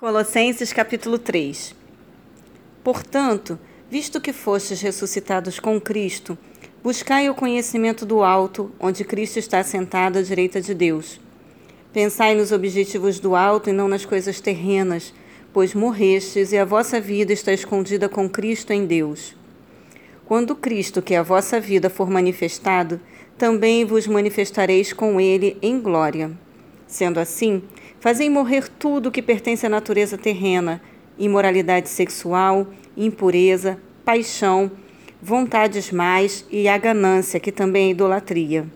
Colossenses capítulo 3 Portanto, visto que fostes ressuscitados com Cristo, buscai o conhecimento do alto, onde Cristo está sentado à direita de Deus. Pensai nos objetivos do alto e não nas coisas terrenas, pois morrestes e a vossa vida está escondida com Cristo em Deus. Quando Cristo, que é a vossa vida, for manifestado, também vos manifestareis com ele em glória. Sendo assim, fazei morrer tudo que pertence à natureza terrena: imoralidade sexual, impureza, paixão, vontades mais e a ganância, que também é idolatria.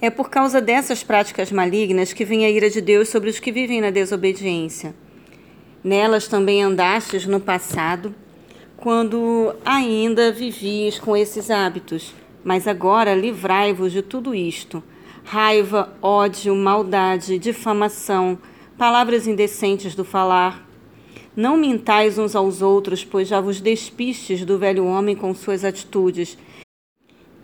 É por causa dessas práticas malignas que vem a ira de Deus sobre os que vivem na desobediência. Nelas também andastes no passado, quando ainda vivias com esses hábitos, mas agora livrai-vos de tudo isto raiva, ódio, maldade, difamação, palavras indecentes do falar. Não mintais uns aos outros, pois já vos despistes do velho homem com suas atitudes,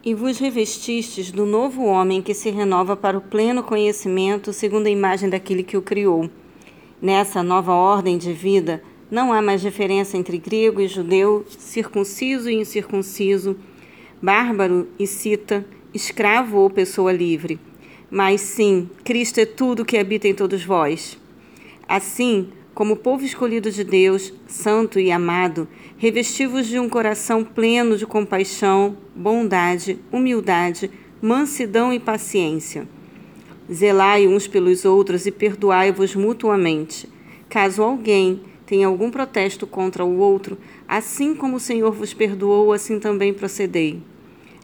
e vos revestistes do novo homem que se renova para o pleno conhecimento, segundo a imagem daquele que o criou. Nessa nova ordem de vida, não há mais diferença entre grego e judeu, circunciso e incircunciso, bárbaro e cita, escravo ou pessoa livre mas sim, Cristo é tudo que habita em todos vós. Assim, como povo escolhido de Deus, santo e amado, revestivos de um coração pleno de compaixão, bondade, humildade, mansidão e paciência. Zelai uns pelos outros e perdoai-vos mutuamente. Caso alguém tenha algum protesto contra o outro, assim como o Senhor vos perdoou, assim também procedei.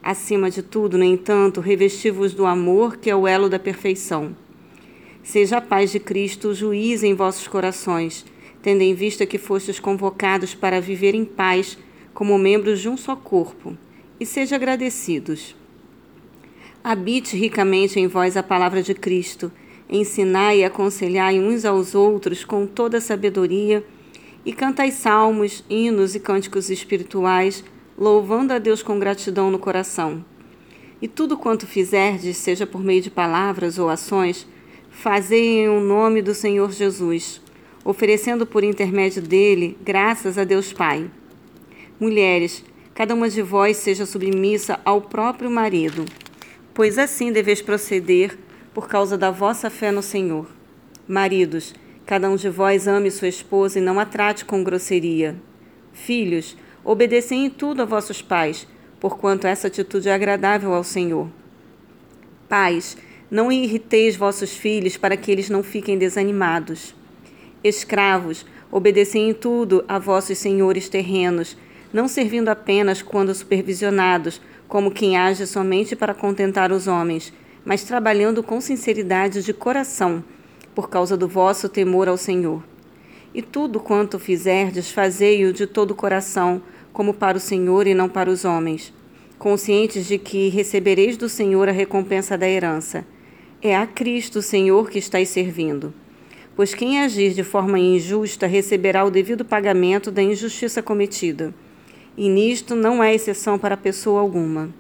Acima de tudo, no entanto, revesti-vos do amor, que é o elo da perfeição. Seja a paz de Cristo o juiz em vossos corações, tendo em vista que fostes convocados para viver em paz como membros de um só corpo, e seja agradecidos. Habite ricamente em vós a palavra de Cristo, ensinai e aconselhai uns aos outros com toda sabedoria, e cantai salmos, hinos e cânticos espirituais, louvando a Deus com gratidão no coração. E tudo quanto fizerdes, seja por meio de palavras ou ações, fazei em o nome do Senhor Jesus, oferecendo por intermédio dele graças a Deus Pai. Mulheres, cada uma de vós seja submissa ao próprio marido, pois assim deveis proceder por causa da vossa fé no Senhor. Maridos, cada um de vós ame sua esposa e não a trate com grosseria. Filhos, Obedecei em tudo a vossos pais, porquanto essa atitude é agradável ao Senhor. Pais, não irriteis vossos filhos para que eles não fiquem desanimados. Escravos, obedecei em tudo a vossos senhores terrenos, não servindo apenas quando supervisionados, como quem age somente para contentar os homens, mas trabalhando com sinceridade de coração, por causa do vosso temor ao Senhor. E tudo quanto fizerdes, fazei-o de todo o coração, como para o Senhor e não para os homens, conscientes de que recebereis do Senhor a recompensa da herança. É a Cristo, Senhor, que estáis servindo. Pois quem agir de forma injusta receberá o devido pagamento da injustiça cometida. E nisto não há exceção para pessoa alguma.